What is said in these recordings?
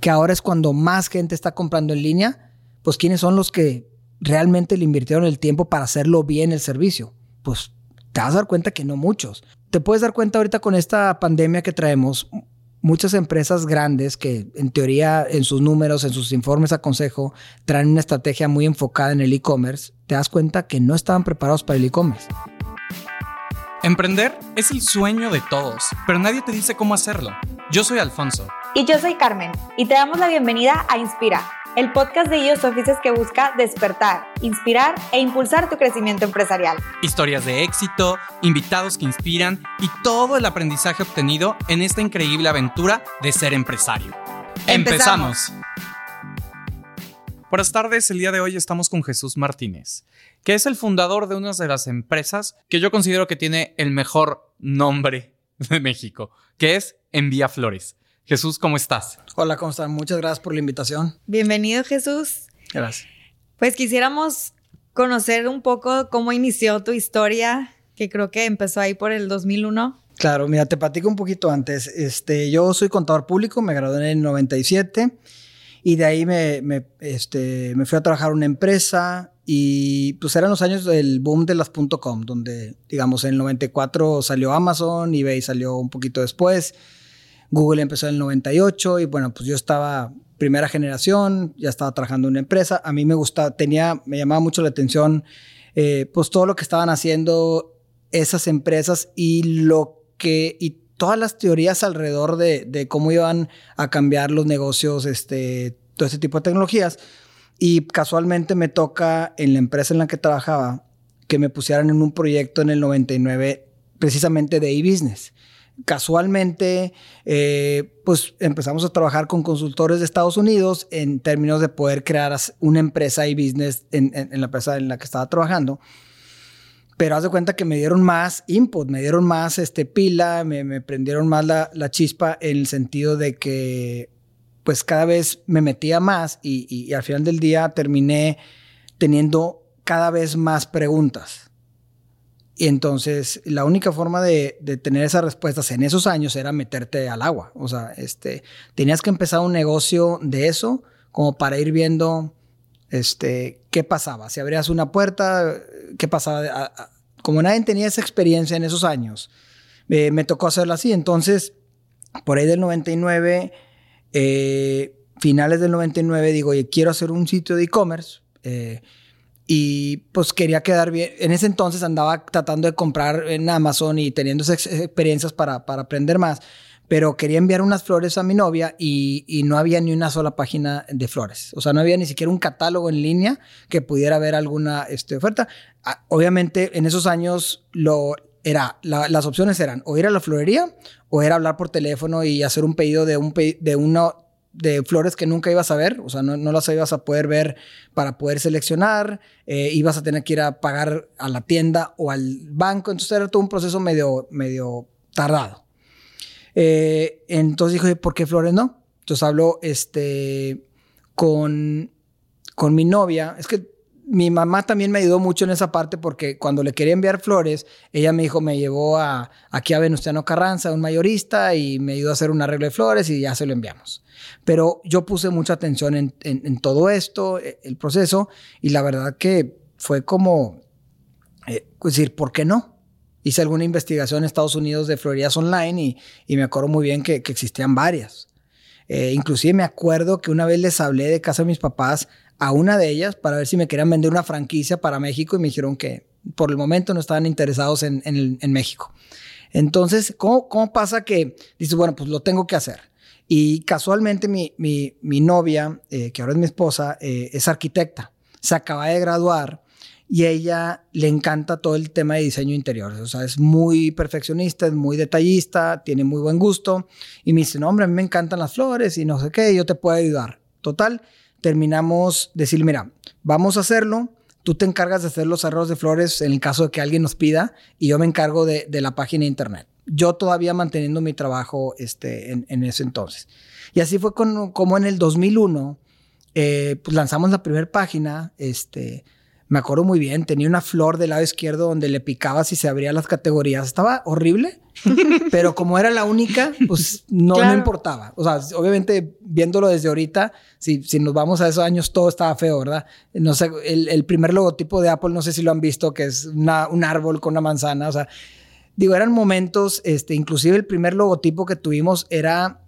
que ahora es cuando más gente está comprando en línea, pues quiénes son los que realmente le invirtieron el tiempo para hacerlo bien el servicio. Pues te vas a dar cuenta que no muchos. Te puedes dar cuenta ahorita con esta pandemia que traemos, muchas empresas grandes que en teoría en sus números, en sus informes a consejo, traen una estrategia muy enfocada en el e-commerce, te das cuenta que no estaban preparados para el e-commerce. Emprender es el sueño de todos, pero nadie te dice cómo hacerlo. Yo soy Alfonso. Y yo soy Carmen, y te damos la bienvenida a Inspira, el podcast de IOS Offices que busca despertar, inspirar e impulsar tu crecimiento empresarial. Historias de éxito, invitados que inspiran y todo el aprendizaje obtenido en esta increíble aventura de ser empresario. ¡Empezamos! Buenas tardes, el día de hoy estamos con Jesús Martínez, que es el fundador de una de las empresas que yo considero que tiene el mejor nombre de México, que es Envía Flores. Jesús, ¿cómo estás? Hola, ¿cómo están? Muchas gracias por la invitación. Bienvenido, Jesús. Gracias. Pues quisiéramos conocer un poco cómo inició tu historia, que creo que empezó ahí por el 2001. Claro, mira, te platico un poquito antes. Este, yo soy contador público, me gradué en el 97 y de ahí me, me, este, me fui a trabajar en una empresa y pues eran los años del boom de las .com, donde digamos en el 94 salió Amazon, eBay salió un poquito después. Google empezó en el 98 y bueno, pues yo estaba primera generación, ya estaba trabajando en una empresa. A mí me gustaba, tenía, me llamaba mucho la atención, eh, pues todo lo que estaban haciendo esas empresas y lo que, y todas las teorías alrededor de, cómo iban a cambiar los negocios, este, todo ese tipo de tecnologías. Y casualmente me toca en la empresa en la que trabajaba que me pusieran en un proyecto en el 99 precisamente de e-business casualmente, eh, pues empezamos a trabajar con consultores de Estados Unidos en términos de poder crear una empresa y business en, la empresa en la que estaba trabajando. Pero haz de cuenta que me dieron más input, me dieron más este, pila, me, prendieron más la, chispa en el sentido de que pues cada vez me metía más y, al final del día terminé teniendo cada vez más preguntas y entonces la única forma de, tener esas respuestas en esos años era meterte al agua. O sea, este, tenías que empezar un negocio de eso como para ir viendo este, qué pasaba. Si abrías una puerta, qué pasaba. Como nadie tenía esa experiencia en esos años, eh, me tocó hacerlo así. Entonces, por ahí del 99, eh, finales del 99, digo, oye, quiero hacer un sitio de e-commerce. Eh, y pues quería quedar bien. En ese entonces andaba tratando de comprar en Amazon y teniendo esas experiencias para, para aprender más, pero quería enviar unas flores a mi novia y, y, no había ni una sola página de flores. O sea, no había ni siquiera un catálogo en línea que pudiera ver alguna este, oferta. Ah, obviamente en esos años lo, era, las opciones eran o ir a la florería o era hablar por teléfono y hacer un pedido de, un, de flores que nunca ibas a ver, o sea, no, no las ibas a poder ver para poder seleccionar, eh, ibas a tener que ir a pagar a la tienda o al banco, entonces era todo un proceso medio, medio tardado. Eh, entonces dije, ¿por qué flores no? Entonces hablo este, con, con mi novia, es que mi mamá también me ayudó mucho en esa parte porque cuando le quería enviar flores, ella me dijo, me llevó aquí a Venustiano Carranza, un mayorista, y me ayudó a hacer un arreglo de flores y ya se lo enviamos. Pero yo puse mucha atención en, todo esto, e, el proceso, y la verdad que fue como eh, decir, ¿por qué no? Hice alguna investigación en Estados Unidos de florerías online y, me acuerdo muy bien que, existían varias. Eh, inclusive me acuerdo que una vez les hablé de casa de mis papás a una de ellas para ver si me querían vender una franquicia para México y me dijeron que por el momento no estaban interesados en, México. Entonces, ¿cómo, ¿cómo, pasa que dices, bueno, pues lo tengo que hacer? Y casualmente mi, mi, mi novia, eh, que ahora es mi esposa, eh, es arquitecta. Se acaba de graduar y ella le encanta todo el tema de diseño interior. O sea, es muy perfeccionista, es muy detallista, tiene muy buen gusto. Y me dice, no, hombre, a mí me encantan las flores y no sé qué, yo te puedo ayudar. Total, terminamos decir, mira, vamos a hacerlo. Tú te encargas de hacer los arreglos de flores en el caso de que alguien nos pida y yo me encargo de, de la página de internet yo todavía manteniendo mi trabajo este, en, ese entonces. Y así fue como en el 2001, eh, pues lanzamos la primera página, este, me acuerdo muy bien, tenía una flor del lado izquierdo donde le picabas y se abrían las categorías. Estaba horrible, pero como era la única, pues no, no importaba. O sea, obviamente viéndolo desde ahorita, si, si nos vamos a esos años, todo estaba feo, ¿verdad? No sé, el, el primer logotipo de Apple, no sé si lo han visto, que es una, un árbol con una manzana. O sea, digo, eran momentos, este, inclusive el primer logotipo que tuvimos era,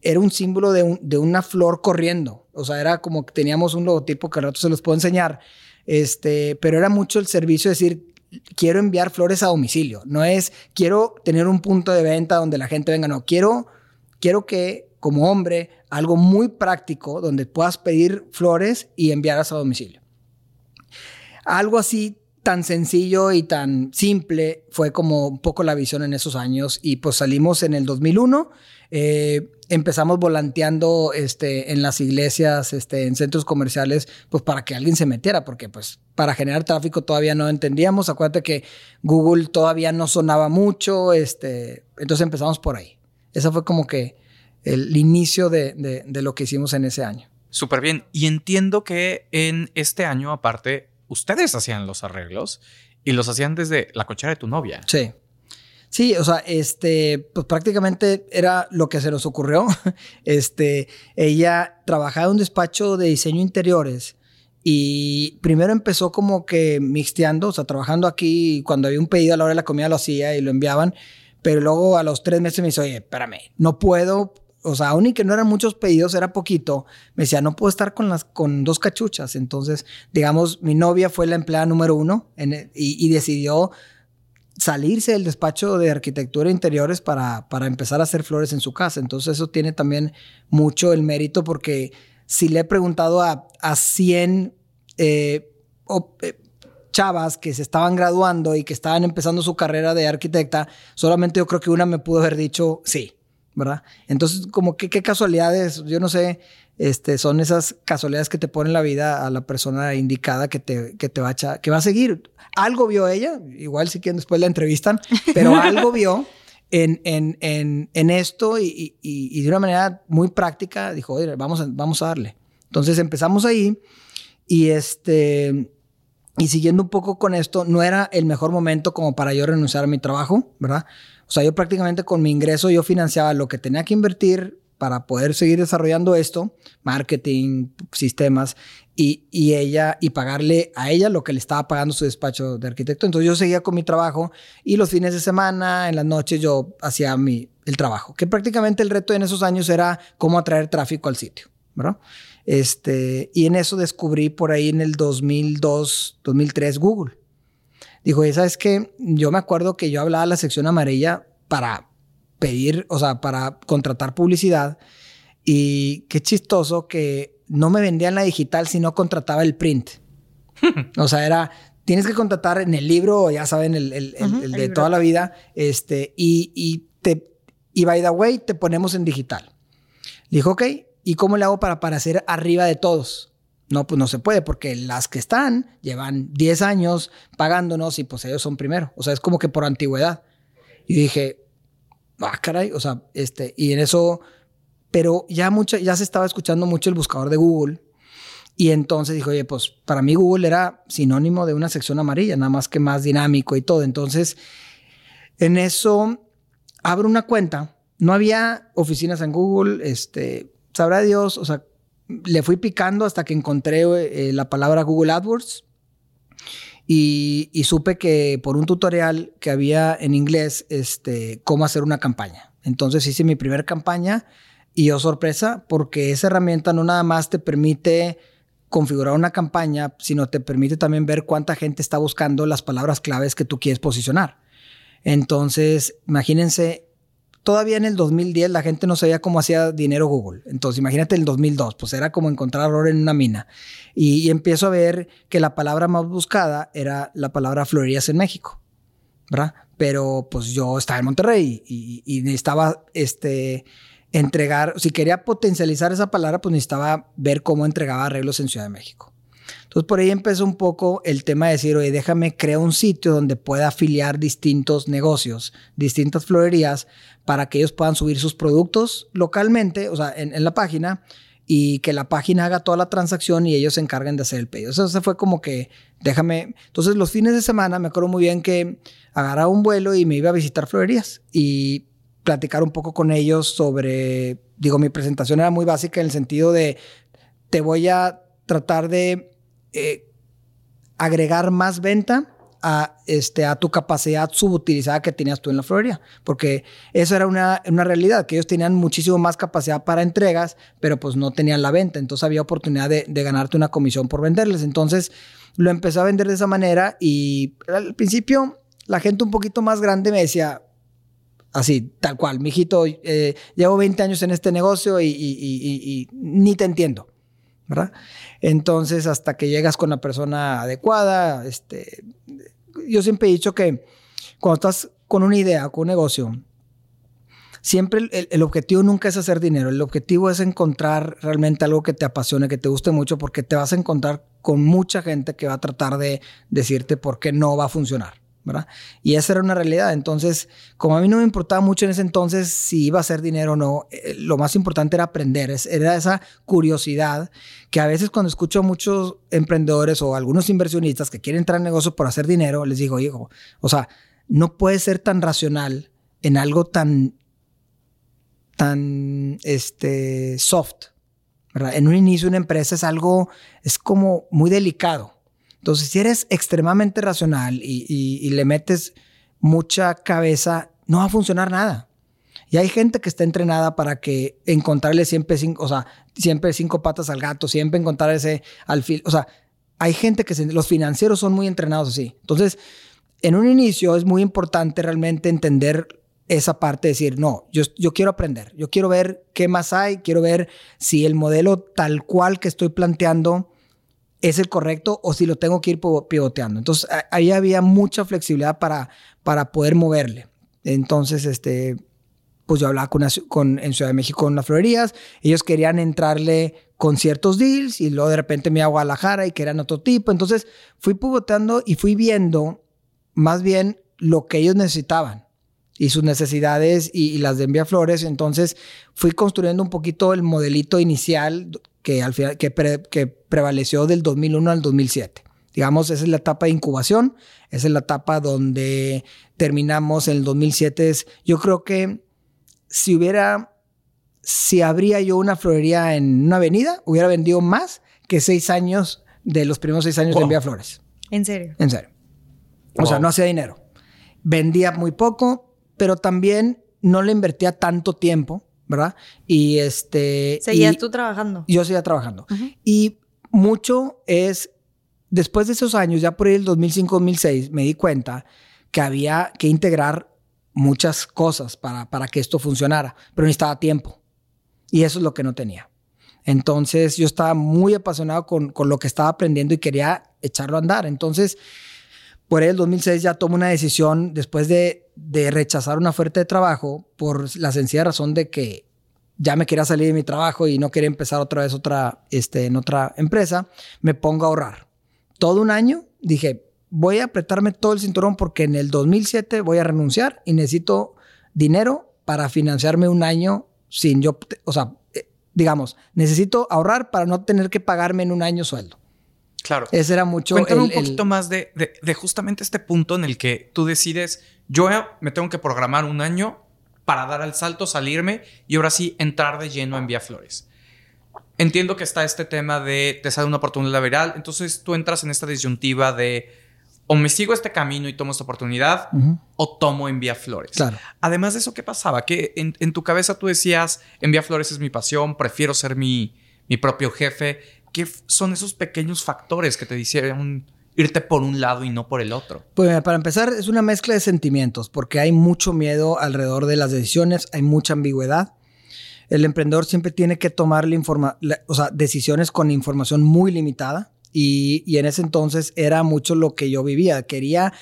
era un símbolo de, de una flor corriendo. O sea, era como que teníamos un logotipo que al rato se los puedo enseñar este, pero era mucho el servicio de decir, quiero enviar flores a domicilio. No es, quiero tener un punto de venta donde la gente venga. No, quiero, quiero que como hombre, algo muy práctico donde puedas pedir flores y enviarlas a domicilio. Algo así tan sencillo y tan simple fue como un poco la visión en esos años y pues salimos en el 2001 eh, empezamos volanteando este, en las iglesias, este, en centros comerciales, pues para que alguien se metiera, porque pues para generar tráfico todavía no entendíamos. Acuérdate que Google todavía no sonaba mucho, este, entonces empezamos por ahí. Ese fue como que el inicio de, de lo que hicimos en ese año. Súper bien. Y entiendo que en este año, aparte, ustedes hacían los arreglos y los hacían desde la cochera de tu novia. Sí. Sí, o sea, este, pues prácticamente era lo que se nos ocurrió. Este, ella trabajaba en un despacho de diseño interiores y primero empezó como que mixteando, o sea, trabajando aquí, cuando había un pedido a la hora de la comida lo hacía y lo enviaban, pero luego a los tres meses me dice, oye, espérame, no puedo, o sea, aún y que no eran muchos pedidos, era poquito, me decía, no puedo estar con, las, con dos cachuchas. Entonces, digamos, mi novia fue la empleada número uno y, y decidió salirse del despacho de arquitectura interiores para, para empezar a hacer flores en su casa. Entonces eso tiene también mucho el mérito porque si le he preguntado a, a 100 eh, eh, chavas que se estaban graduando y que estaban empezando su carrera de arquitecta, solamente yo creo que una me pudo haber dicho sí, ¿verdad? Entonces, como qué casualidades, yo no sé, este, son esas casualidades que te ponen la vida a la persona indicada que te, que te va, a, que va a seguir. Algo vio ella, igual si quieren después la entrevistan, pero algo vio en, en, en, en esto y, y, y, de una manera muy práctica dijo, oye, vamos a, vamos a darle. Entonces empezamos ahí y este... Y siguiendo un poco con esto, no era el mejor momento como para yo renunciar a mi trabajo, ¿verdad? O sea, yo prácticamente con mi ingreso yo financiaba lo que tenía que invertir para poder seguir desarrollando esto, marketing, sistemas, y, y, ella, y pagarle a ella lo que le estaba pagando su despacho de arquitecto. Entonces yo seguía con mi trabajo y los fines de semana, en las noches, yo hacía mi, el trabajo, que prácticamente el reto en esos años era cómo atraer tráfico al sitio, ¿verdad? Este, y en eso descubrí por ahí en el 2002, 2003 Google. Dijo, ¿sabes qué? Yo me acuerdo que yo hablaba a la sección amarilla para pedir, o sea, para contratar publicidad. Y qué chistoso que no me vendían la digital, sino contrataba el print. o sea, era, tienes que contratar en el libro, ya saben, el, el, el, de toda la vida, este, y, y, te, y by the way, te ponemos en digital. Le dijo, ok, ¿y cómo le hago para aparecer arriba de todos? No, pues no se puede, porque las que están llevan 10 años pagándonos y pues ellos son primero. O sea, es como que por antigüedad. Y dije, ah, caray, o sea, este, y en eso, pero ya mucho, ya se estaba escuchando mucho el buscador de Google. Y entonces dijo, oye, pues para mí Google era sinónimo de una sección amarilla, nada más que más dinámico y todo. Entonces, en eso abro una cuenta. No había oficinas en Google, este, sabrá Dios, o sea, le fui picando hasta que encontré eh, la palabra Google AdWords y, supe que por un tutorial que había en inglés, este, cómo hacer una campaña. Entonces hice mi primera campaña y yo sorpresa porque esa herramienta no nada más te permite configurar una campaña, sino te permite también ver cuánta gente está buscando las palabras claves que tú quieres posicionar. Entonces, imagínense todavía en el 2010 la gente no sabía cómo hacía dinero Google. Entonces, imagínate el 2002, pues era como encontrar oro en una mina. Y, empiezo a ver que la palabra más buscada era la palabra florerías en México, ¿verdad? Pero pues yo estaba en Monterrey y, y necesitaba este, entregar, si quería potencializar esa palabra, pues necesitaba ver cómo entregaba arreglos en Ciudad de México. Entonces por ahí empezó un poco el tema de decir, oye, déjame crear un sitio donde pueda afiliar distintos negocios, distintas florerías, para que ellos puedan subir sus productos localmente, o sea, en, la página, y que la página haga toda la transacción y ellos se encarguen de hacer el pedido. Eso se fue como que déjame. Entonces, los fines de semana me acuerdo muy bien que agarraba un vuelo y me iba a visitar florerías y platicar un poco con ellos sobre, digo, mi presentación era muy básica en el sentido de te voy a tratar de eh, agregar más venta a, este, a tu capacidad subutilizada que tenías tú en la florería, porque eso era una, una, realidad, que ellos tenían muchísimo más capacidad para entregas, pero pues no tenían la venta, entonces había oportunidad de, ganarte una comisión por venderles. Entonces lo empecé a vender de esa manera y al principio la gente un poquito más grande me decía, así, tal cual, mijito, eh, llevo 20 años en este negocio y, y ni te entiendo. ¿verdad? Entonces, hasta que llegas con la persona adecuada, este, yo siempre he dicho que cuando estás con una idea, con un negocio, siempre el, el, objetivo nunca es hacer dinero, el objetivo es encontrar realmente algo que te apasione, que te guste mucho, porque te vas a encontrar con mucha gente que va a tratar de decirte por qué no va a funcionar. Y esa era una realidad. Entonces, como a mí no me importaba mucho en ese entonces si iba a ser dinero o no, eh, lo más importante era aprender, era esa curiosidad que a veces cuando escucho a muchos emprendedores o algunos inversionistas que quieren entrar en negocio por hacer dinero, les digo, hijo, o sea, no puedes ser tan racional en algo tan, tan, este, soft. En un inicio una empresa es algo, es como muy delicado. Entonces, si eres extremadamente racional y, le metes mucha cabeza, no va a funcionar nada. Y hay gente que está entrenada para que encontrarle siempre cinco, o sea, siempre cinco patas al gato, siempre encontrar ese alfil. O sea, hay gente que los financieros son muy entrenados así. Entonces, en un inicio es muy importante realmente entender esa parte, decir, no, yo, yo quiero aprender, yo quiero ver qué más hay, quiero ver si el modelo tal cual que estoy planteando es el correcto o si lo tengo que ir pivoteando. Entonces, ahí había mucha flexibilidad para, para poder moverle. Entonces, este, pues yo hablaba con, con, en Ciudad de México con las florerías, ellos querían entrarle con ciertos deals y luego de repente me iba a Guadalajara y querían otro tipo. Entonces, fui pivoteando y fui viendo más bien lo que ellos necesitaban y sus necesidades y, y las de Envía Flores. Entonces, fui construyendo un poquito el modelito inicial que, al final, que, pre, que prevaleció del 2001 al 2007. Digamos, esa es la etapa de incubación, esa es la etapa donde terminamos en el 2007. Yo creo que si hubiera, si habría yo una florería en una avenida, hubiera vendido más que seis años de los primeros seis años wow. de Envía Flores. ¿En serio? En serio. O wow. sea, no hacía dinero. Vendía muy poco, pero también no le invertía tanto tiempo ¿verdad? Y este... ¿Seguías y tú trabajando? Yo seguía trabajando. Uh -huh. Y mucho es, después de esos años, ya por ahí el 2005-2006, me di cuenta que había que integrar muchas cosas para, para que esto funcionara, pero necesitaba tiempo. Y eso es lo que no tenía. Entonces yo estaba muy apasionado con, con lo que estaba aprendiendo y quería echarlo a andar. Entonces, por ahí el 2006 ya tomo una decisión después de, de, rechazar una oferta de trabajo por la sencilla razón de que ya me quería salir de mi trabajo y no quería empezar otra vez otra, este, en otra empresa, me pongo a ahorrar. Todo un año dije, voy a apretarme todo el cinturón porque en el 2007 voy a renunciar y necesito dinero para financiarme un año sin yo, o sea, digamos, necesito ahorrar para no tener que pagarme en un año sueldo. Claro. Ese era mucho. Cuéntame el, un poquito el... más de, de, de, justamente este punto en el que tú decides, yo me tengo que programar un año para dar el salto, salirme y ahora sí entrar de lleno en Vía Flores. Entiendo que está este tema de te sale una oportunidad viral, entonces tú entras en esta disyuntiva de o me sigo este camino y tomo esta oportunidad uh -huh. o tomo en Vía Flores. Claro. Además de eso, ¿qué pasaba? Que en, en tu cabeza tú decías, en Vía Flores es mi pasión, prefiero ser mi, mi propio jefe. ¿Qué son esos pequeños factores que te hicieron irte por un lado y no por el otro? Pues para empezar, es una mezcla de sentimientos, porque hay mucho miedo alrededor de las decisiones, hay mucha ambigüedad. El emprendedor siempre tiene que tomar la informa o sea, decisiones con información muy limitada y, y, en ese entonces era mucho lo que yo vivía. Quería,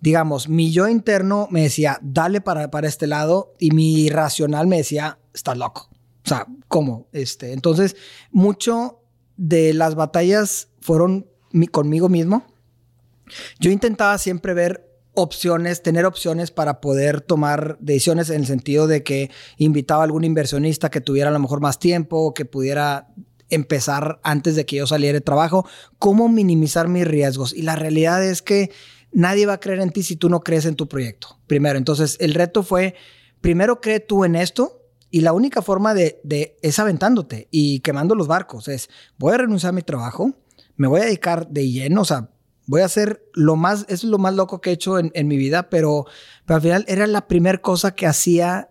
digamos, mi yo interno me decía, dale para, para este lado y mi racional me decía, estás loco. O sea, ¿cómo? Este, entonces, mucho de las batallas fueron mi, conmigo mismo. Yo intentaba siempre ver opciones, tener opciones para poder tomar decisiones en el sentido de que invitaba a algún inversionista que tuviera a lo mejor más tiempo, que pudiera empezar antes de que yo saliera de trabajo, cómo minimizar mis riesgos. Y la realidad es que nadie va a creer en ti si tú no crees en tu proyecto. Primero, entonces el reto fue, primero cree tú en esto y la única forma de, es aventándote y quemando los barcos. Es, voy a renunciar a mi trabajo, me voy a dedicar de lleno, o sea, voy a hacer lo más, es lo más loco que he hecho en, mi vida, pero, pero al final era la primera cosa que hacía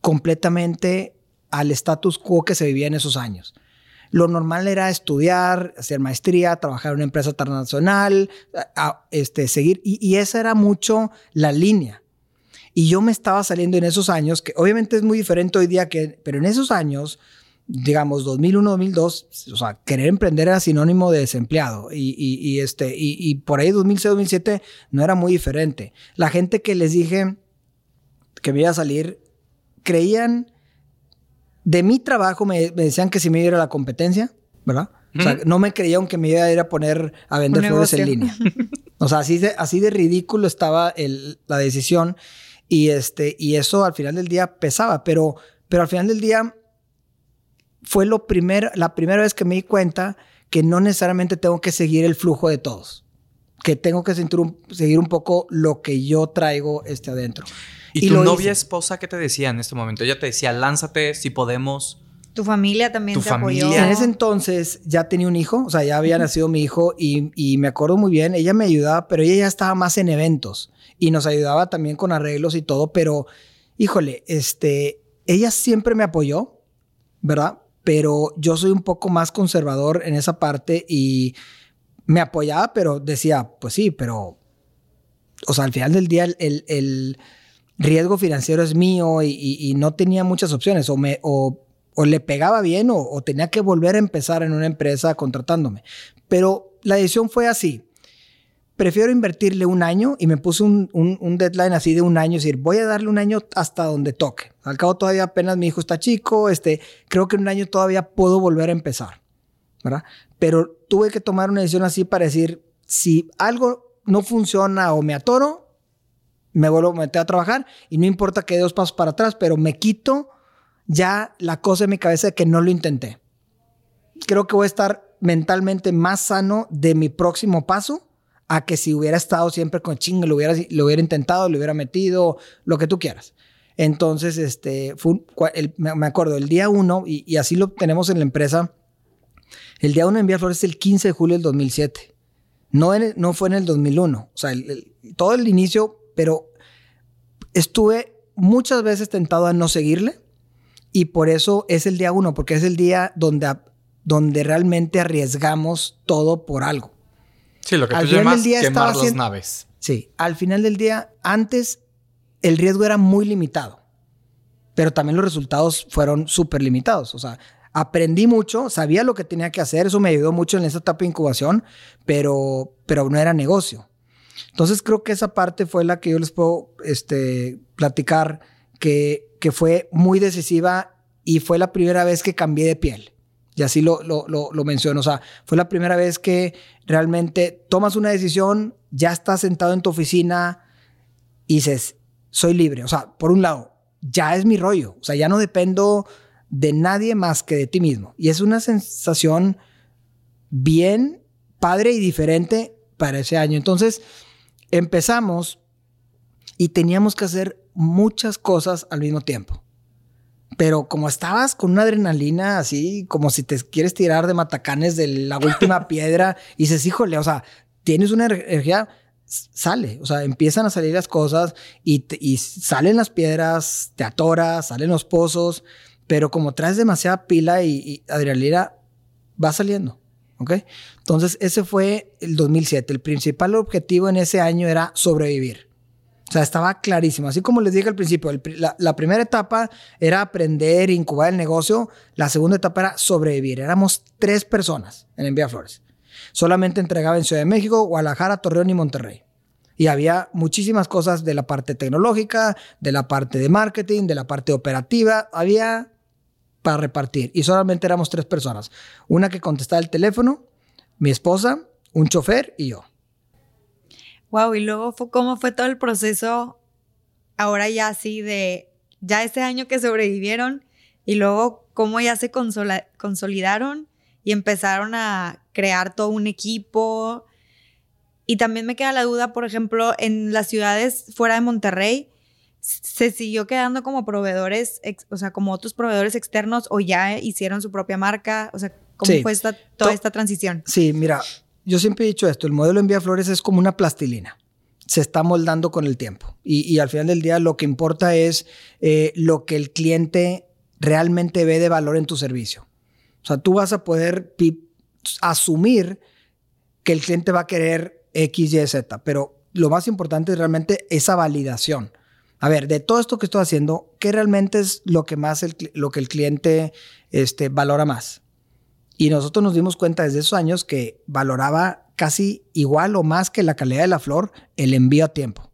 completamente al status quo que se vivía en esos años. Lo normal era estudiar, hacer maestría, trabajar en una empresa internacional, este, seguir, y, y, esa era mucho la línea. Y yo me estaba saliendo en esos años, que obviamente es muy diferente hoy día, que, pero en esos años, digamos 2001, 2002, o sea, querer emprender era sinónimo de desempleado. Y, y, y este, y, y, por ahí 2006, 2007 no era muy diferente. La gente que les dije que me iba a salir, creían de mi trabajo me, decían que si me iba a ir a la competencia, ¿verdad? O sea, no me creían que me iba a ir a poner a vender flores en línea. O sea, así de, así de ridículo estaba el, la decisión y, este, y eso al final del día pesaba, pero, pero al final del día fue lo primer, la primera vez que me di cuenta que no necesariamente tengo que seguir el flujo de todos, que tengo que seguir un poco lo que yo traigo este adentro. ¿Y, tu novia esposa qué te decía en este momento? Ella te decía, lánzate si podemos. Tu familia también te apoyó. En ese entonces ya tenía un hijo, o sea, ya había nacido mi hijo y, y, me acuerdo muy bien, ella me ayudaba, pero ella ya estaba más en eventos y nos ayudaba también con arreglos y todo, pero híjole, este, ella siempre me apoyó, ¿verdad? Pero yo soy un poco más conservador en esa parte y me apoyaba, pero decía, pues sí, pero, o sea, al final del día el, el riesgo financiero es mío y, no tenía muchas opciones. O, me, o, le pegaba bien o, tenía que volver a empezar en una empresa contratándome. Pero la decisión fue así. Prefiero invertirle un año y me puse un, un, deadline así de un año, es decir, voy a darle un año hasta donde toque. Al cabo todavía apenas mi hijo está chico, este, creo que en un año todavía puedo volver a empezar, ¿verdad? Pero tuve que tomar una decisión así para decir, si algo no funciona o me atoro, me vuelvo a meter a trabajar y no importa que dé dos pasos para atrás, pero me quito ya la cosa en mi cabeza de que no lo intenté. Creo que voy a estar mentalmente más sano de mi próximo paso a que si hubiera estado siempre con chingo, lo hubiera, lo hubiera intentado, lo hubiera metido, lo que tú quieras. Entonces, este, me acuerdo, el día uno, y, así lo tenemos en la empresa, el día uno en Vía Flores es el 15 de julio del 2007. No, no fue en el 2001. O sea, todo el inicio pero estuve muchas veces tentado a no seguirle y por eso es el día uno, porque es el día donde, donde realmente arriesgamos todo por algo. Sí, lo que tú llamas quemar las naves. Sí, al final del día, antes el riesgo era muy limitado, pero también los resultados fueron súper limitados. O sea, aprendí mucho, sabía lo que tenía que hacer, eso me ayudó mucho en esa etapa de incubación, pero, pero no era negocio. Entonces creo que esa parte fue la que yo les puedo este, platicar que, que fue muy decisiva y fue la primera vez que cambié de piel. Y así lo, lo, lo, menciono. O sea, fue la primera vez que realmente tomas una decisión, ya estás sentado en tu oficina y dices, soy libre. O sea, por un lado, ya es mi rollo. O sea, ya no dependo de nadie más que de ti mismo. Y es una sensación bien padre y diferente para ese año. Entonces, empezamos y teníamos que hacer muchas cosas al mismo tiempo. Pero como estabas con una adrenalina así, como si te quieres tirar de matacanes de la última piedra y dices, híjole, o sea, tienes una energía, sale, o sea, empiezan a salir las cosas y, y salen las piedras, te atoras, salen los pozos, pero como traes demasiada pila y, y adrenalina, va saliendo. ¿ok? Entonces, ese fue el 2007. El principal objetivo en ese año era sobrevivir. O sea, estaba clarísimo. Así como les dije al principio, la, primera etapa era aprender, incubar el negocio. La segunda etapa era sobrevivir. Éramos tres personas en Envía Flores. Solamente entregaba en Ciudad de México, Guadalajara, Torreón y Monterrey. Y había muchísimas cosas de la parte tecnológica, de la parte de marketing, de la parte operativa. Había para repartir y solamente éramos tres personas. Una que contestaba el teléfono, mi esposa, un chofer y yo. Wow, y luego fue, cómo fue todo el proceso ahora ya así de ya ese año que sobrevivieron, y luego cómo ya se consolidaron y empezaron a crear todo un equipo. Y también me queda la duda, por ejemplo, en las ciudades fuera de Monterrey, ¿se siguió quedando como proveedores, o sea, como otros proveedores externos o ya hicieron su propia marca? O sea, ¿cómo fue esta, toda esta transición? Sí, mira, yo siempre he dicho esto, el modelo Envía Flores es como una plastilina se está moldando con el tiempo. Y, al final del día lo que importa es eh, lo que el cliente realmente ve de valor en tu servicio. O sea, tú vas a poder asumir que el cliente va a querer X, Y, Z, pero lo más importante es realmente esa validación. A ver, de todo esto que estoy haciendo, ¿qué realmente es lo que más lo que el cliente este, valora más? Y nosotros nos dimos cuenta desde esos años que valoraba casi igual o más que la calidad de la flor el envío a tiempo.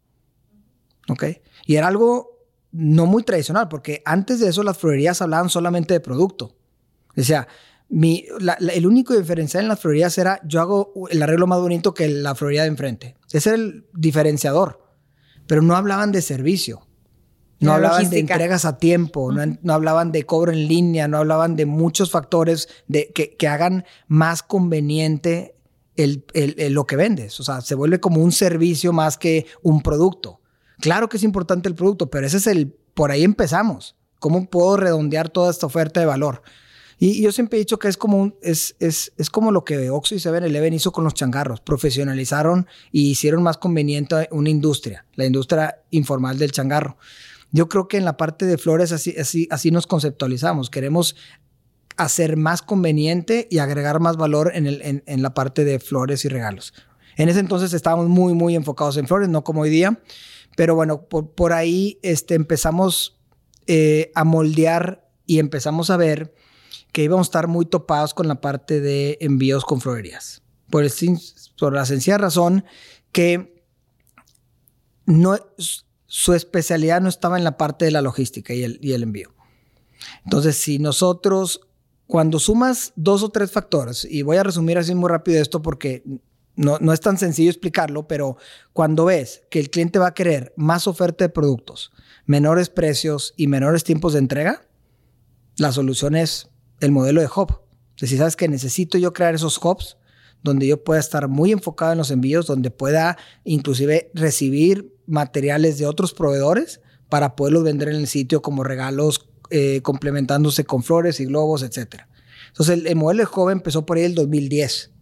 ¿Ok? Y era algo no muy tradicional, porque antes de eso las florerías hablaban solamente de producto. Sea, mi, el único diferencial en las florerías era yo hago el arreglo más bonito que la florería de enfrente. Ese era el diferenciador. Pero no hablaban de servicio. No hablaban de entregas a tiempo, no, hablaban de cobro en línea, no hablaban de muchos factores de, que, que hagan más conveniente el, lo que vendes. O sea, se vuelve como un servicio más que un producto. Claro que es importante el producto, pero ese es el, por ahí empezamos. ¿Cómo puedo redondear toda esta oferta de valor? Y, yo siempre he dicho que es como, es, es, es, como lo que Oxxo y 7-Eleven hizo con los changarros. Profesionalizaron y hicieron más conveniente una industria, la industria informal del changarro. Yo creo que en la parte de flores así, así, nos conceptualizamos. Queremos hacer más conveniente y agregar más valor en, el, en, la parte de flores y regalos. En ese entonces estábamos muy, muy enfocados en flores, no como hoy día. Pero bueno, por, ahí este, empezamos eh, a moldear y empezamos a ver que íbamos a estar muy topados con la parte de envíos con florerías. Por, por la sencilla razón que no, su especialidad no estaba en la parte de la logística y el, envío. Entonces, si nosotros, cuando sumas dos o tres factores, y voy a resumir así muy rápido esto porque no, es tan sencillo explicarlo, pero cuando ves que el cliente va a querer más oferta de productos, menores precios y menores tiempos de entrega, la solución es el modelo de hub. si sabes que necesito yo crear esos hubs donde yo pueda estar muy enfocado en los envíos, donde pueda inclusive recibir materiales de otros proveedores para poderlos vender en el sitio como regalos, eh, complementándose con flores y globos, etc. Entonces el, el modelo de hub empezó por ahí el 2010.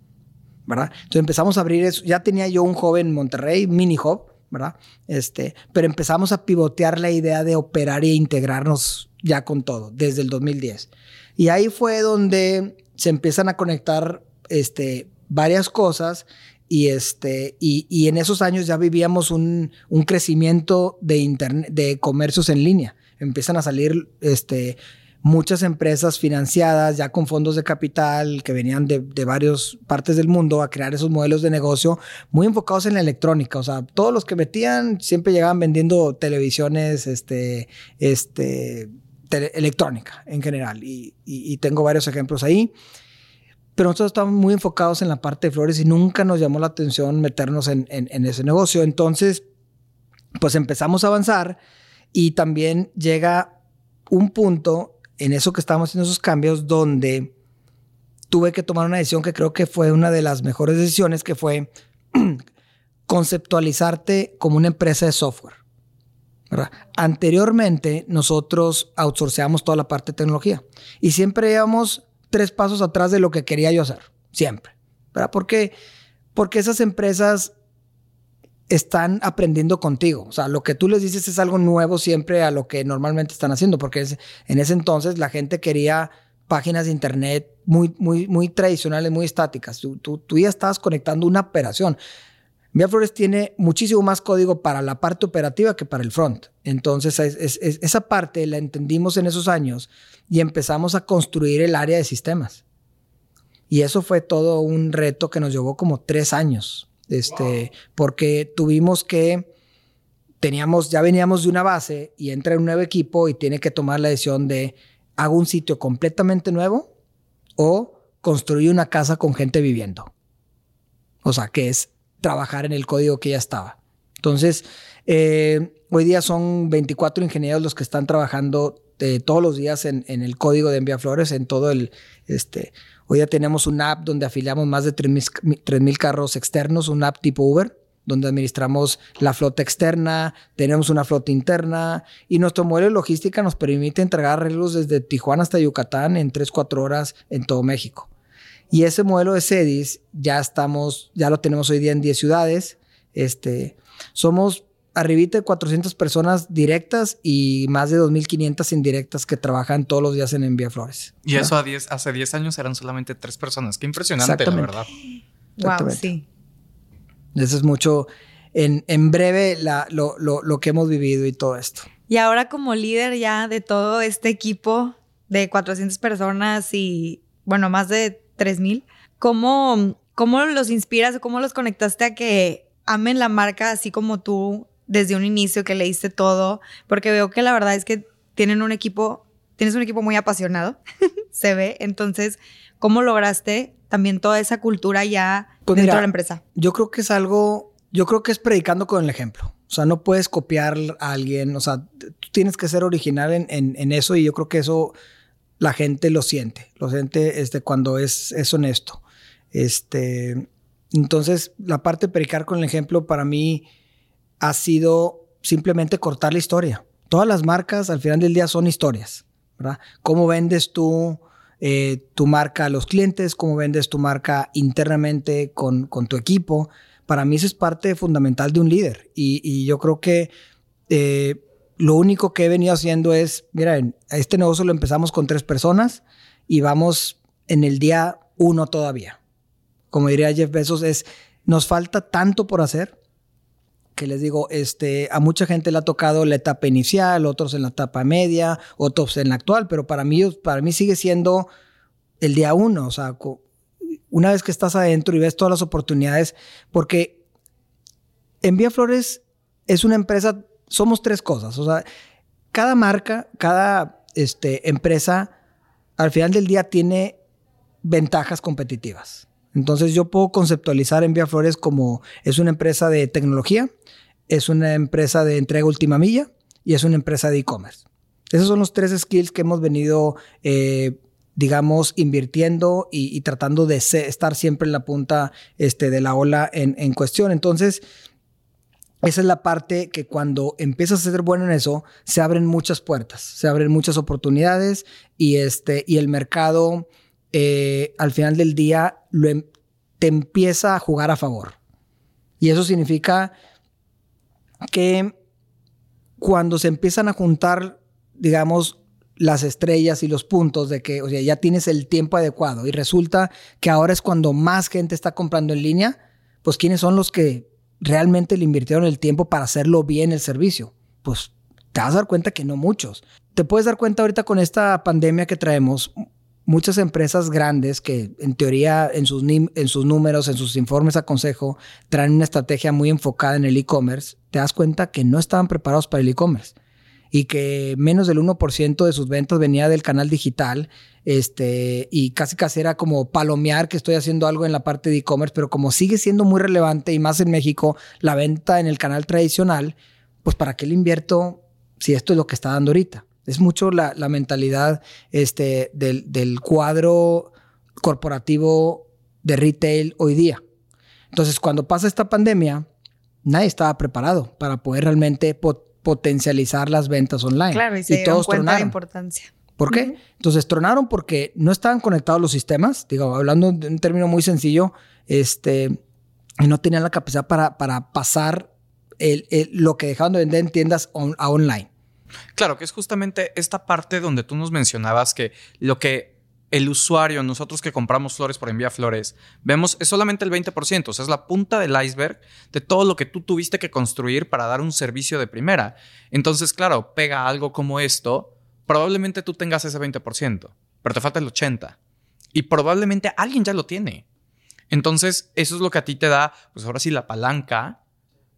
¿verdad? Entonces empezamos a abrir eso. Ya tenía yo un joven en Monterrey, mini hub, ¿verdad? Este, pero empezamos a pivotear la idea de operar e integrarnos ya con todo, desde el 2010. Y ahí fue donde se empiezan a conectar este, varias cosas y, este, y, y en esos años ya vivíamos un, un crecimiento de, de comercios en línea. Empiezan a salir este, muchas empresas financiadas ya con fondos de capital que venían de, de varias partes del mundo a crear esos modelos de negocio muy enfocados en la electrónica. O sea, todos los que metían siempre llegaban vendiendo televisiones, este, este, electrónica en general. Y, y, tengo varios ejemplos ahí. Pero nosotros estamos muy enfocados en la parte de flores y nunca nos llamó la atención meternos en, en, en ese negocio. Entonces, pues empezamos a avanzar y también llega un punto en eso que estábamos haciendo esos cambios donde tuve que tomar una decisión que creo que fue una de las mejores decisiones, que fue conceptualizarte como una empresa de software. Anteriormente nosotros outsourceamos toda la parte de tecnología y siempre íbamos tres pasos atrás de lo que quería yo hacer, siempre. ¿verdad? ¿Por qué? Porque esas empresas están aprendiendo contigo. O sea, lo que tú les dices es algo nuevo siempre a lo que normalmente están haciendo, porque en ese entonces la gente quería páginas de internet muy, muy, muy tradicionales, muy estáticas. Tú, tú, ya estabas conectando una operación. Vía Flores tiene muchísimo más código para la parte operativa que para el front. Entonces, esa parte la entendimos en esos años y empezamos a construir el área de sistemas. Y eso fue todo un reto que nos llevó como tres años este, porque tuvimos que, teníamos, ya veníamos de una base y entra un nuevo equipo y tiene que tomar la decisión de, ¿hago un sitio completamente nuevo o construir una casa con gente viviendo? O sea, que es trabajar en el código que ya estaba. Entonces, eh, hoy día son 24 ingenieros los que están trabajando eh, todos los días en, el código de Envía Flores, en todo el, este, hoy ya tenemos una app donde afiliamos más de 3.000 carros externos, una app tipo Uber, donde administramos la flota externa, tenemos una flota interna y nuestro modelo de logística nos permite entregar arreglos desde Tijuana hasta Yucatán en 3, 4 horas en todo México. Y ese modelo de CEDIS ya estamos, ya lo tenemos hoy día en 10 ciudades. Este, somos arribita de 400 personas directas y más de 2.500 indirectas que trabajan todos los días en Envía Flores. Y eso a 10, hace 10 años eran solamente tres personas. Qué impresionante, la verdad. Wow, sí. Eso es mucho, en, en breve, la, lo, lo, lo, que hemos vivido y todo esto. Y ahora como líder ya de todo este equipo de 400 personas y, bueno, más de 3000, ¿cómo, ¿cómo los inspiras o cómo los conectaste a que amen la marca así como tú desde un inicio que leíste todo? Porque veo que la verdad es que tienen un equipo, tienes un equipo muy apasionado, se ve. Entonces, ¿cómo lograste también toda esa cultura ya pues dentro de la empresa? Yo creo que es algo, yo creo que es predicando con el ejemplo. O sea, no puedes copiar a alguien, o sea, tú tienes que ser original en, en, en eso y yo creo que eso la gente lo siente, lo siente este, cuando es, es honesto. Este, entonces, la parte de predicar con el ejemplo para mí ha sido simplemente cortar la historia. Todas las marcas al final del día son historias, ¿verdad? ¿Cómo vendes tú eh, tu marca a los clientes? ¿Cómo vendes tu marca internamente con, con tu equipo? Para mí eso es parte fundamental de un líder y, yo creo que eh, lo único que he venido haciendo es, miren, este negocio lo empezamos con tres personas y vamos en el día uno todavía. Como diría Jeff Bezos, es, nos falta tanto por hacer que les digo, este, a mucha gente le ha tocado la etapa inicial, otros en la etapa media, otros en la actual, pero para mí, para mí sigue siendo el día uno. O sea, una vez que estás adentro y ves todas las oportunidades, porque Envía Flores es una empresa, somos tres cosas. O sea, cada marca, cada este, empresa, al final del día tiene ventajas competitivas. Entonces yo puedo conceptualizar Envía Flores como es una empresa de tecnología, es una empresa de entrega última milla y es una empresa de e-commerce. Esos son los tres skills que hemos venido, eh, digamos, invirtiendo y, tratando de estar siempre en la punta este, de la ola en cuestión. Entonces, esa es la parte que cuando empiezas a ser bueno en eso, se abren muchas puertas, se abren muchas oportunidades y, este, y el mercado eh, al final del día lo, em, te empieza a jugar a favor. Y eso significa que cuando se empiezan a juntar, digamos, las estrellas y los puntos de que, o sea, ya tienes el tiempo adecuado y resulta que ahora es cuando más gente está comprando en línea, pues ¿quiénes son los que realmente le invirtieron el tiempo para hacerlo bien el servicio? Pues te vas a dar cuenta que no muchos. Te puedes dar cuenta ahorita con esta pandemia que traemos, muchas empresas grandes que en teoría en sus, en sus números, en sus informes a consejo, traen una estrategia muy enfocada en el e-commerce, te das cuenta que no estaban preparados para el e-commerce y que menos del 1% de sus ventas venía del canal digital, este, y casi casi era como palomear que estoy haciendo algo en la parte de e-commerce, pero como sigue siendo muy relevante y más en México la venta en el canal tradicional, pues para qué le invierto si esto es lo que está dando ahorita. Es mucho la, la mentalidad este, del, del cuadro corporativo de retail hoy día. Entonces, cuando pasa esta pandemia, nadie estaba preparado para poder realmente potencializar las ventas online. Claro, y, se y todos cuenta tronaron. de importancia. ¿Por qué? Uh -huh. Entonces tronaron porque no estaban conectados los sistemas, digo, hablando de un término muy sencillo, este, y no tenían la capacidad para, para pasar el, el, lo que dejaban de vender en tiendas on, a online. Claro, que es justamente esta parte donde tú nos mencionabas que lo que el usuario, nosotros que compramos flores por envía flores, vemos es solamente el 20%, o sea, es la punta del iceberg de todo lo que tú tuviste que construir para dar un servicio de primera. Entonces, claro, pega algo como esto, probablemente tú tengas ese 20%, pero te falta el 80%. Y probablemente alguien ya lo tiene. Entonces, eso es lo que a ti te da, pues ahora sí, la palanca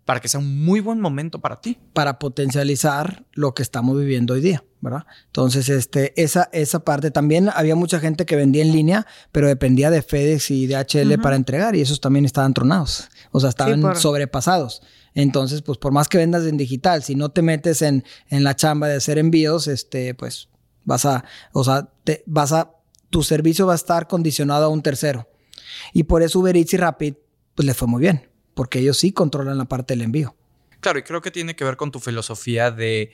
para que sea un muy buen momento para ti. Para potencializar lo que estamos viviendo hoy día, ¿verdad? Entonces, este, esa, esa parte también había mucha gente que vendía en línea, pero dependía de FedEx y de HL uh -huh. para entregar y esos también estaban tronados, o sea, estaban sí, por... sobrepasados. Entonces, pues por más que vendas en digital, si no te metes en, en la chamba de hacer envíos, este, pues Vas a, o sea, te, vas a, tu servicio va a estar condicionado a un tercero. Y por eso Uber Eats y Rapid, pues le fue muy bien, porque ellos sí controlan la parte del envío. Claro, y creo que tiene que ver con tu filosofía de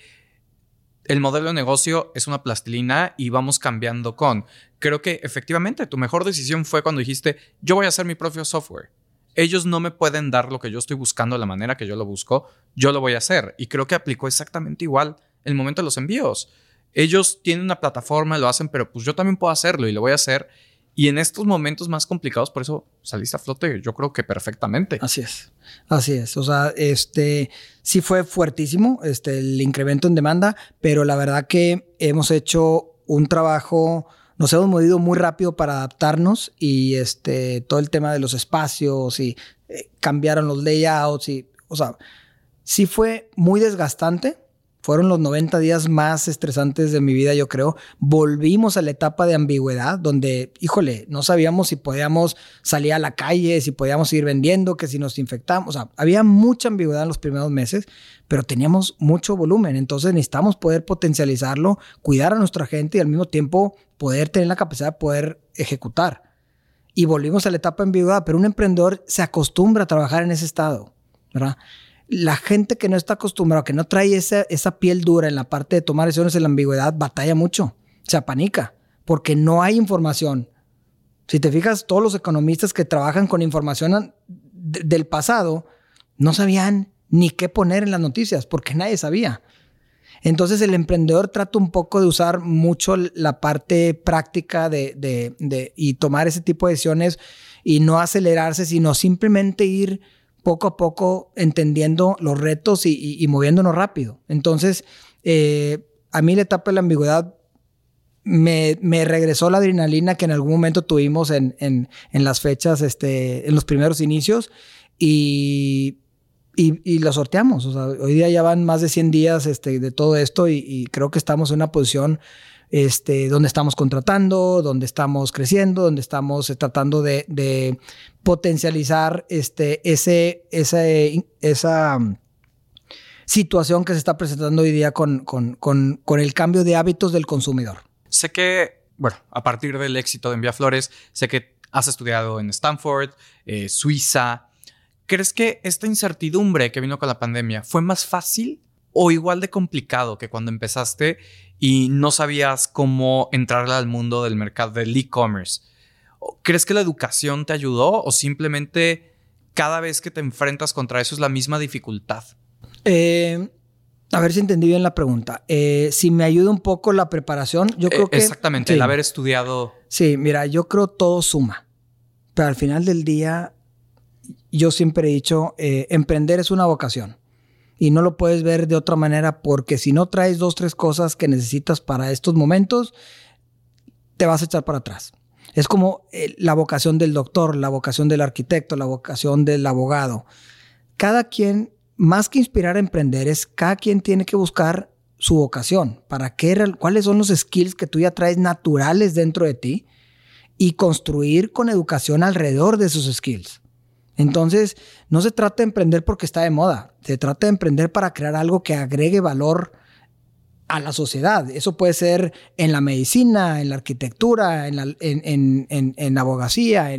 el modelo de negocio es una plastilina y vamos cambiando con. Creo que efectivamente tu mejor decisión fue cuando dijiste, yo voy a hacer mi propio software. Ellos no me pueden dar lo que yo estoy buscando de la manera que yo lo busco, yo lo voy a hacer. Y creo que aplicó exactamente igual el momento de los envíos. Ellos tienen una plataforma, lo hacen, pero pues yo también puedo hacerlo y lo voy a hacer. Y en estos momentos más complicados, por eso saliste a flote, yo creo que perfectamente. Así es. Así es. O sea, este sí fue fuertísimo este, el incremento en demanda, pero la verdad que hemos hecho un trabajo, nos hemos movido muy rápido para adaptarnos y este, todo el tema de los espacios y eh, cambiaron los layouts y, o sea, sí fue muy desgastante fueron los 90 días más estresantes de mi vida, yo creo. Volvimos a la etapa de ambigüedad, donde, híjole, no sabíamos si podíamos salir a la calle, si podíamos ir vendiendo, que si nos infectamos. Había mucha ambigüedad en los primeros meses, pero teníamos mucho volumen. Entonces necesitamos poder potencializarlo, cuidar a nuestra gente y al mismo tiempo poder tener la capacidad de poder ejecutar. Y volvimos a la etapa ambigüedad, pero un emprendedor se acostumbra a trabajar en ese estado, ¿verdad? La gente que no está acostumbrada, que no trae esa, piel dura en la parte de tomar decisiones en la ambigüedad, batalla mucho, se apanica, porque no hay información. Si te fijas, todos los economistas que trabajan con información del pasado no sabían ni qué poner en las noticias, porque nadie sabía. Entonces el emprendedor trata un poco de usar mucho la parte práctica de, de, y tomar ese tipo de decisiones y no acelerarse, sino simplemente ir poco a poco entendiendo los retos y, moviéndonos rápido. Entonces, eh, a mí la etapa de la ambigüedad me, regresó la adrenalina que en algún momento tuvimos en, las fechas, este, en los primeros inicios y, y, lo sorteamos. hoy día ya van más de 100 días este, de todo esto y, creo que estamos en una posición este, donde estamos contratando, donde estamos creciendo, donde estamos eh, tratando de, potencializar este, esa mm, situación que se está presentando hoy día con, el cambio de hábitos del consumidor. Sé que, bueno, a partir del éxito de Envía Flores, sé que has estudiado en Stanford, eh, Suiza. ¿Crees que esta incertidumbre que vino con la pandemia fue más fácil o igual de complicado que cuando empezaste y no sabías cómo entrar al mundo del mercado del e-commerce. ¿Crees que la educación te ayudó o simplemente cada vez que te enfrentas contra eso es la misma dificultad? Eh, a ver si entendí bien la pregunta. Eh, si me ayuda un poco la preparación, yo creo eh, que... Exactamente, el haber estudiado... Sí, mira, yo creo todo suma. Pero al final del día, yo siempre he dicho, emprender es una vocación y no lo puedes ver de otra manera porque si no traes dos, tres cosas que necesitas para estos momentos, te vas a echar para atrás. Es como eh, la vocación del doctor, la vocación del arquitecto, la vocación del abogado. Cada quien, más que inspirar a emprender, es cada quien tiene que buscar su vocación. ¿Para qué? ¿Cuáles son los skills que tú ya traes naturales dentro de ti? Y construir con educación alrededor de esos skills. Entonces, no se trata de emprender porque está de moda, se trata de emprender para crear algo que agregue valor a la sociedad. Eso puede ser en la medicina, en la arquitectura, en la, abogacía,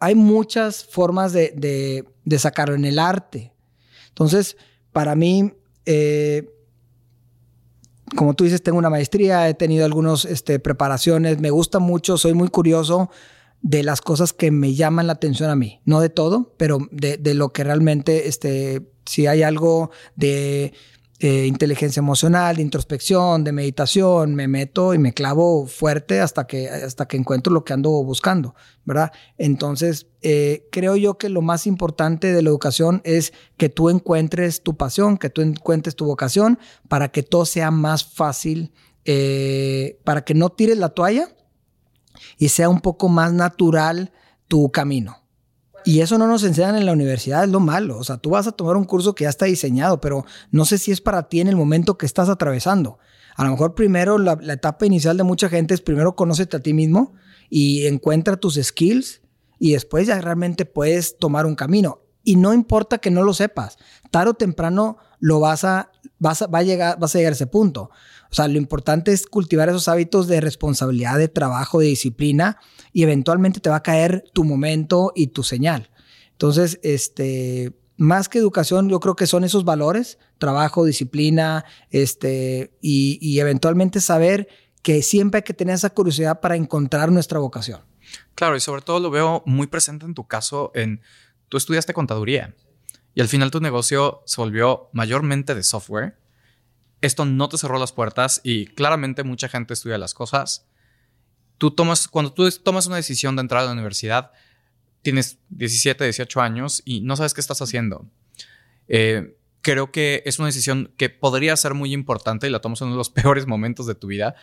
hay muchas formas de, sacarlo en el arte. Entonces, para mí, eh, como tú dices, tengo una maestría, he tenido algunas este, preparaciones, me gusta mucho, soy muy curioso de las cosas que me llaman la atención a mí. No de todo, pero de, lo que realmente, este, si hay algo de eh, inteligencia emocional, de introspección, de meditación, me meto y me clavo fuerte hasta que, hasta que encuentro lo que ando buscando, ¿verdad? Entonces, eh, creo yo que lo más importante de la educación es que tú encuentres tu pasión, que tú encuentres tu vocación, para que todo sea más fácil, eh, para que no tires la toalla y sea un poco más natural tu camino. Y eso no nos enseñan en la universidad, es lo malo. O sea, tú vas a tomar un curso que ya está diseñado, pero no sé si es para ti en el momento que estás atravesando. A lo mejor primero la, etapa inicial de mucha gente es primero conócete a ti mismo y encuentra tus skills y después ya realmente puedes tomar un camino. Y no importa que no lo sepas, tarde o temprano lo vas a, vas a, va a llegar, vas a llegar a ese punto. O sea, lo importante es cultivar esos hábitos de responsabilidad, de trabajo, de disciplina y eventualmente te va a caer tu momento y tu señal. Entonces, este, más que educación, yo creo que son esos valores, trabajo, disciplina, este, y, y eventualmente saber que siempre hay que tener esa curiosidad para encontrar nuestra vocación. Claro, y sobre todo lo veo muy presente en tu caso en, tú estudiaste contaduría y al final tu negocio se volvió mayormente de software. Esto no te cerró las puertas y claramente mucha gente estudia las cosas. Tú tomas, cuando tú tomas una decisión de entrar a la universidad, tienes 17, 18 años y no sabes qué estás haciendo. Eh, creo que es una decisión que podría ser muy importante y la tomas en uno de los peores momentos de tu vida,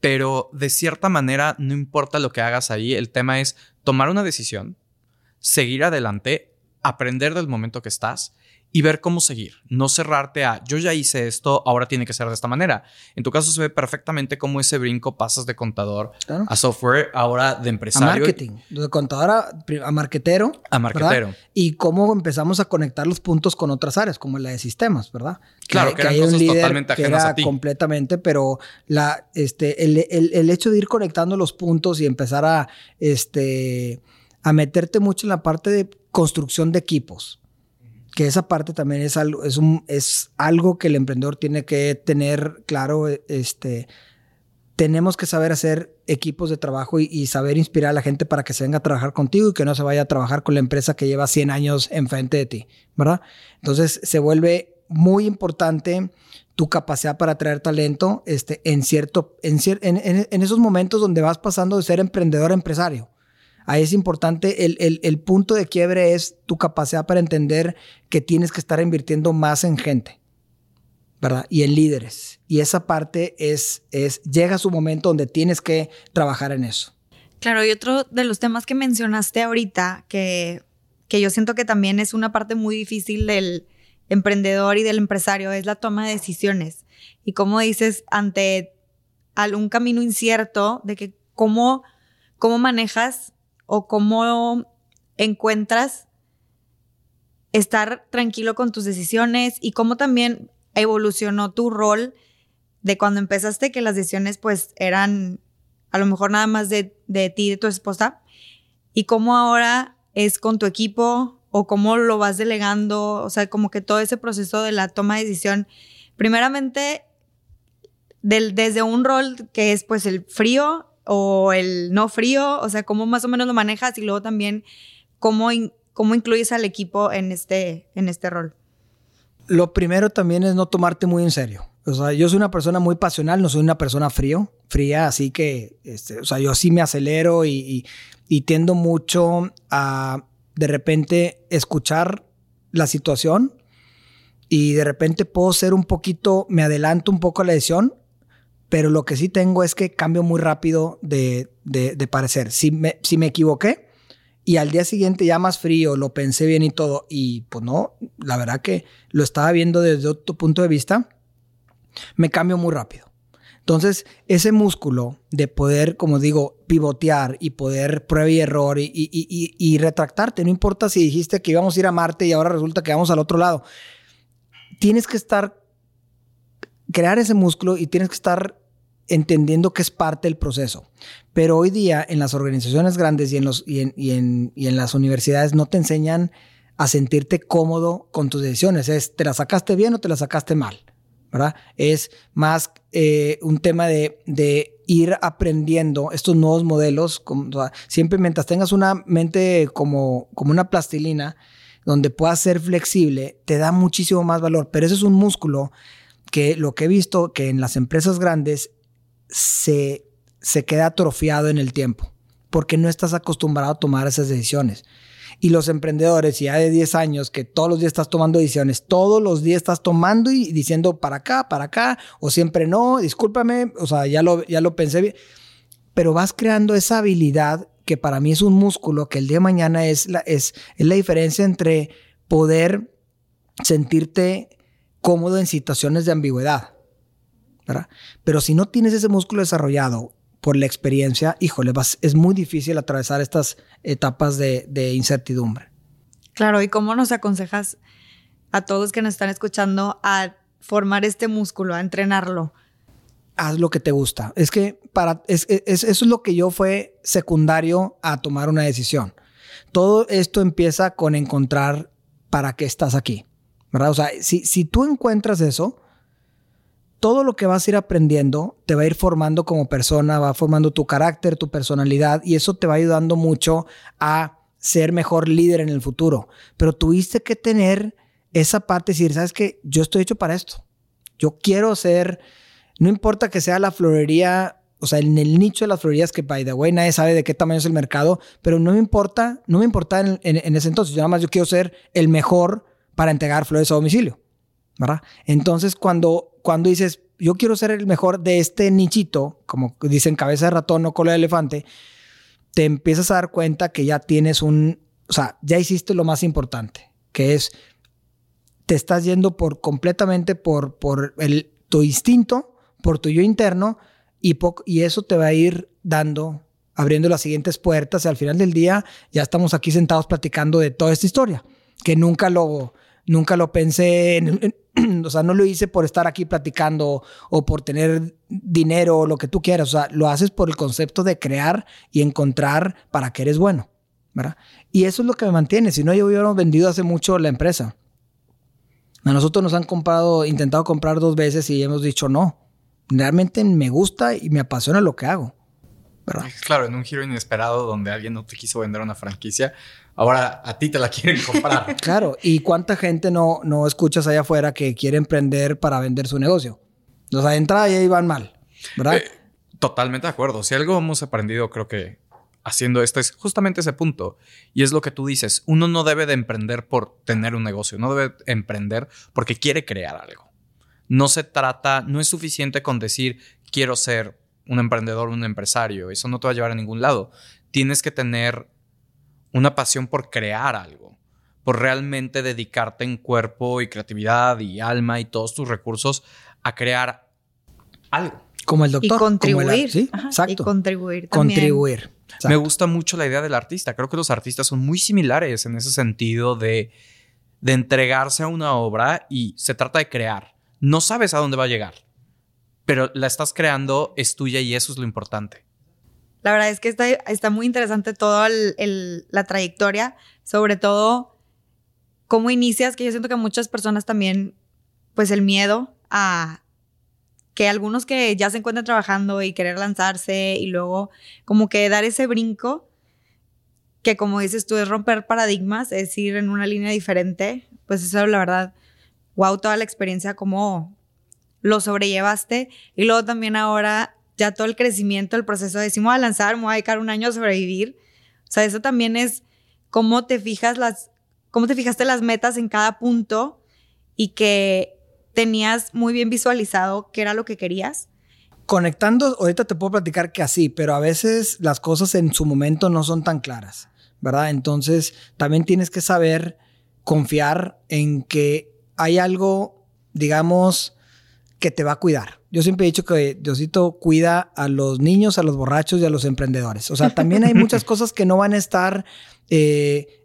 pero de cierta manera no importa lo que hagas ahí, el tema es tomar una decisión, seguir adelante, aprender del momento que estás y ver cómo seguir. No cerrarte a yo ya hice esto, ahora tiene que ser de esta manera. En tu caso se ve perfectamente cómo ese brinco pasas de contador a software, ahora de empresario. A marketing, de contador a, marketero. A marketero. Y cómo empezamos a conectar los puntos con otras áreas, como la de sistemas, ¿verdad? Claro, que, hay un líder totalmente que era a ti. completamente, pero la, este, el, el, el, hecho de ir conectando los puntos y empezar a, este, a meterte mucho en la parte de construcción de equipos que esa parte también es algo, que el emprendedor tiene que tener claro. Este, tenemos que saber hacer equipos de trabajo y, saber inspirar a la gente para que se venga a trabajar contigo y que no se vaya a trabajar con la empresa que lleva 100 años enfrente de ti. Entonces se vuelve muy importante tu capacidad para atraer talento este, en, cierto, en, en esos momentos donde vas pasando de ser emprendedor a empresario. Ahí es importante, el, punto de quiebre es tu capacidad para entender que tienes que estar invirtiendo más en gente, ¿verdad? Y en líderes. Y esa parte es, es, llega su momento donde tienes que trabajar en eso. Claro, y otro de los temas que mencionaste ahorita, que, que yo siento que también es una parte muy difícil del emprendedor y del empresario, es la toma de decisiones. Y como dices, ante algún camino incierto de que cómo, cómo manejas o cómo encuentras estar tranquilo con tus decisiones y cómo también evolucionó tu rol de cuando empezaste que las decisiones pues eran a lo mejor nada más de, de ti y de tu esposa y cómo ahora es con tu equipo o cómo lo vas delegando, o sea, como que todo ese proceso de la toma de decisión, primeramente del, desde un rol que es pues el frío o el no frío, o sea, cómo más o menos lo manejas y luego también cómo, cómo incluyes al equipo en este, en este rol. Lo primero también es no tomarte muy en serio. O sea, yo soy una persona muy pasional, no soy una persona frío, fría, así que, este, o sea, yo sí me acelero y, y tiendo mucho a de repente escuchar la situación y de repente puedo ser un poquito, me adelanto un poco a la decisión pero lo que sí tengo es que cambio muy rápido de, parecer. Si me, si me equivoqué y al día siguiente ya más frío, lo pensé bien y todo, y pues no, la verdad que lo estaba viendo desde otro punto de vista, me cambio muy rápido. Entonces, ese músculo de poder, como digo, pivotear y poder prueba y error y, y, retractarte, no importa si dijiste que íbamos a ir a Marte y ahora resulta que vamos al otro lado, tienes que estar crear ese músculo y tienes que estar entendiendo que es parte del proceso. Pero hoy día en las organizaciones grandes y en, los, y en, las universidades no te enseñan a sentirte cómodo con tus decisiones. Es, ¿te la sacaste bien o te la sacaste mal? ¿verdad? Es más eh, un tema de, ir aprendiendo estos nuevos modelos. siempre mientras tengas una mente como, como una plastilina, donde puedas ser flexible, te da muchísimo más valor. Pero ese es un músculo que lo que he visto que en las empresas grandes se, se queda atrofiado en el tiempo, porque no estás acostumbrado a tomar esas decisiones. Y los emprendedores, ya de 10 años, que todos los días estás tomando decisiones, todos los días estás tomando y diciendo para acá, para acá, o siempre no, discúlpame, o sea, ya lo, ya lo pensé bien, pero vas creando esa habilidad que para mí es un músculo, que el día de mañana es la, es, es la diferencia entre poder sentirte cómodo en situaciones de ambigüedad. ¿Verdad? Pero si no tienes ese músculo desarrollado por la experiencia, híjole, es muy difícil atravesar estas etapas de, de incertidumbre. Claro, ¿y cómo nos aconsejas a todos que nos están escuchando a formar este músculo, a entrenarlo? haz lo que te gusta. Es que para, es, eso es lo que yo fue secundario a tomar una decisión. Todo esto empieza con encontrar para qué estás aquí, ¿verdad? O sea, si, si tú encuentras eso, todo lo que vas a ir aprendiendo te va a ir formando como persona, va formando tu carácter, tu personalidad y eso te va ayudando mucho a ser mejor líder en el futuro. Pero tuviste que tener esa parte, decir, sabes que yo estoy hecho para esto. Yo quiero ser, no importa que sea la florería, o sea, en el nicho de las florerías, que by the way nadie sabe de qué tamaño es el mercado, pero no me importa, no me importa en, en ese entonces. Yo nada más yo quiero ser el mejor para entregar flores a domicilio. Entonces, cuando, cuando dices, yo quiero ser el mejor de este nichito, como dicen cabeza de ratón o cola de elefante, te empiezas a dar cuenta que ya tienes un, o sea, ya hiciste lo más importante, que es, te estás yendo por completamente por, por el, tu instinto, por tu yo interno, y, y eso te va a ir dando, abriendo las siguientes puertas, y al final del día ya estamos aquí sentados platicando de toda esta historia, que nunca lo, nunca lo pensé, en, o sea, no lo hice por estar aquí platicando o por tener dinero o lo que tú quieras, o sea, lo haces por el concepto de crear y encontrar para que eres bueno, ¿verdad? Y eso es lo que me mantiene, si no yo hubiera vendido hace mucho la empresa. A nosotros nos han comprado, intentado comprar dos veces y hemos dicho no. Realmente me gusta y me apasiona lo que hago. ¿verdad? Claro, en un giro inesperado donde alguien no te quiso vender una franquicia, ahora a ti te la quieren comprar. claro, ¿y cuánta gente no, no escuchas allá afuera que quiere emprender para vender su negocio? O sea, de entrada ya iban mal, ¿verdad? Eh, totalmente de acuerdo. Si algo hemos aprendido, creo que haciendo esto es justamente ese punto. Y es lo que tú dices, uno no debe de emprender por tener un negocio, no debe emprender porque quiere crear algo. No se trata, no es suficiente con decir quiero ser un emprendedor, un empresario, eso no te va a llevar a ningún lado. Tienes que tener una pasión por crear algo, por realmente dedicarte en cuerpo y creatividad y alma y todos tus recursos a crear algo. Como el doctor. Y contribuir. sí, exacto. Y contribuir también. Contribuir. Me gusta mucho la idea del artista. Creo que los artistas son muy similares en ese sentido de, de entregarse a una obra y se trata de crear. No sabes a dónde va a llegar, pero la estás creando, es tuya y eso es lo importante. La verdad es que está, está muy interesante toda la trayectoria, sobre todo cómo inicias, que yo siento que muchas personas también, pues el miedo a que algunos que ya se encuentran trabajando y querer lanzarse y luego como que dar ese brinco, que como dices tú es romper paradigmas, es ir en una línea diferente, pues eso la verdad, wow, toda la experiencia, cómo lo sobrellevaste. Y luego también ahora ya todo el crecimiento, el proceso de decir, a lanzar, me voy a dedicar un año a sobrevivir. O sea, eso también es cómo te fijas las, cómo te fijaste las metas en cada punto y que tenías muy bien visualizado qué era lo que querías. Conectando, ahorita te puedo platicar que así, pero a veces las cosas en su momento no son tan claras, ¿verdad? Entonces, también tienes que saber confiar en que hay algo, digamos, que te va a cuidar. Yo siempre he dicho que Diosito cuida a los niños, a los borrachos y a los emprendedores. O sea, también hay muchas cosas que no van a estar eh,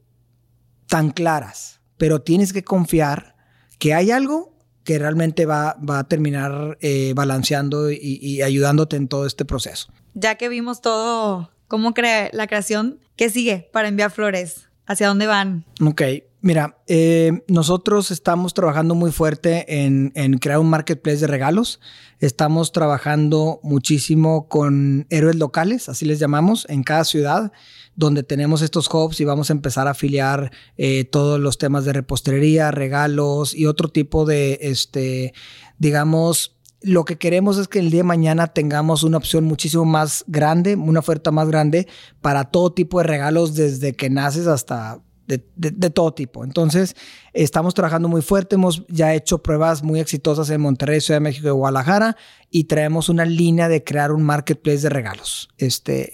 tan claras, pero tienes que confiar que hay algo que realmente va, va a terminar eh, balanceando y, y, ayudándote en todo este proceso. Ya que vimos todo, cómo crea la creación, ¿qué sigue para enviar flores? ¿Hacia dónde van? Ok, Mira, eh, nosotros estamos trabajando muy fuerte en, crear un marketplace de regalos. Estamos trabajando muchísimo con héroes locales, así les llamamos, en cada ciudad, donde tenemos estos hubs y vamos a empezar a afiliar eh, todos los temas de repostería, regalos y otro tipo de, este, digamos, lo que queremos es que el día de mañana tengamos una opción muchísimo más grande, una oferta más grande para todo tipo de regalos desde que naces hasta de, todo tipo. Entonces, estamos trabajando muy fuerte, hemos ya hecho pruebas muy exitosas en Monterrey, Ciudad de México y Guadalajara y traemos una línea de crear un marketplace de regalos este,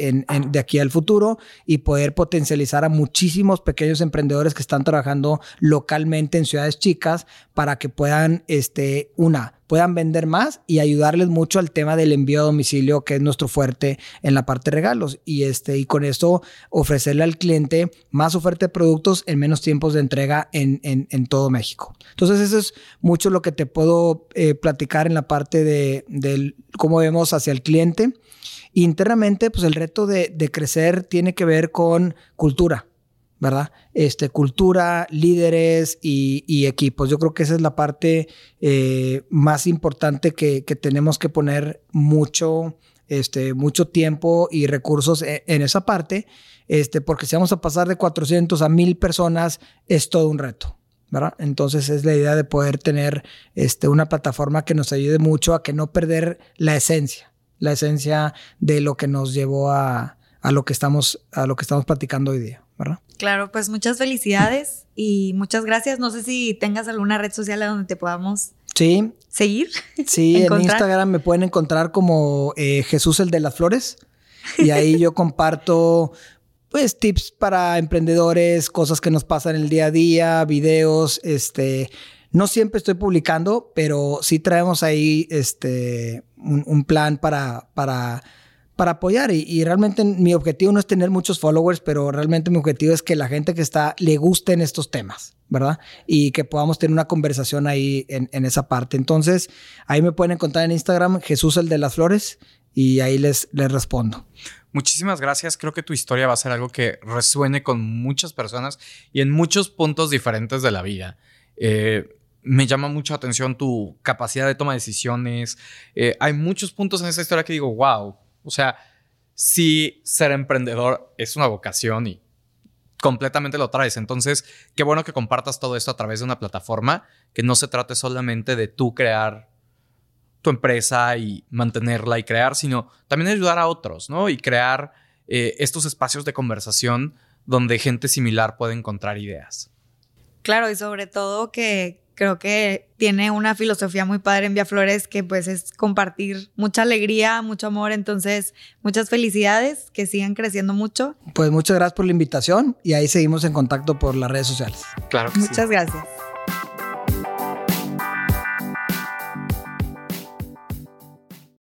de aquí al futuro y poder potencializar a muchísimos pequeños emprendedores que están trabajando localmente en ciudades chicas para que puedan, este, una, puedan vender más y ayudarles mucho al tema del envío a domicilio, que es nuestro fuerte en la parte de regalos. Y, este, y con esto ofrecerle al cliente más oferta de productos en menos tiempos de entrega en, en, todo México. Entonces eso es mucho lo que te puedo eh, platicar en la parte de, de cómo vemos hacia el cliente. Internamente, pues el reto de, de crecer tiene que ver con cultura. ¿Verdad? Este, cultura, líderes y, equipos. Yo creo que esa es la parte eh, más importante que, tenemos que poner mucho, este, mucho tiempo y recursos en, en, esa parte, este, porque si vamos a pasar de 400 a 1000 personas, es todo un reto. ¿verdad? Entonces es la idea de poder tener este, una plataforma que nos ayude mucho a que no perder la esencia, la esencia de lo que nos llevó a, a lo que estamos, a lo que estamos platicando hoy día. Claro, pues muchas felicidades y muchas gracias. No sé si tengas alguna red social donde te podamos sí. seguir. Sí, en Instagram me pueden encontrar como eh, Jesús el de las Flores y ahí yo comparto pues tips para emprendedores, cosas que nos pasan el día a día, videos, este, no siempre estoy publicando, pero sí traemos ahí este un, un plan para, para para apoyar. Y, realmente mi objetivo no es tener muchos followers, pero realmente mi objetivo es que la gente que está le gusten estos temas, ¿verdad? Y que podamos tener una conversación ahí en, esa parte. Entonces, ahí me pueden encontrar en Instagram, Jesús el de las Flores, y ahí les, les respondo. Muchísimas gracias. Creo que tu historia va a ser algo que resuene con muchas personas y en muchos puntos diferentes de la vida. Eh, me llama mucho la atención tu capacidad de toma de decisiones. Eh, hay muchos puntos en esta historia que digo, wow, o sea, si ser emprendedor es una vocación y completamente lo traes. Entonces, qué bueno que compartas todo esto a través de una plataforma que no se trate solamente de tú crear tu empresa y mantenerla y crear, sino también ayudar a otros, ¿no? Y crear eh, estos espacios de conversación donde gente similar puede encontrar ideas. Claro, y sobre todo que, creo que tiene una filosofía muy padre en Via Flores que pues es compartir mucha alegría, mucho amor. Entonces, muchas felicidades, que sigan creciendo mucho. Pues muchas gracias por la invitación y ahí seguimos en contacto por las redes sociales. Claro que Muchas gracias.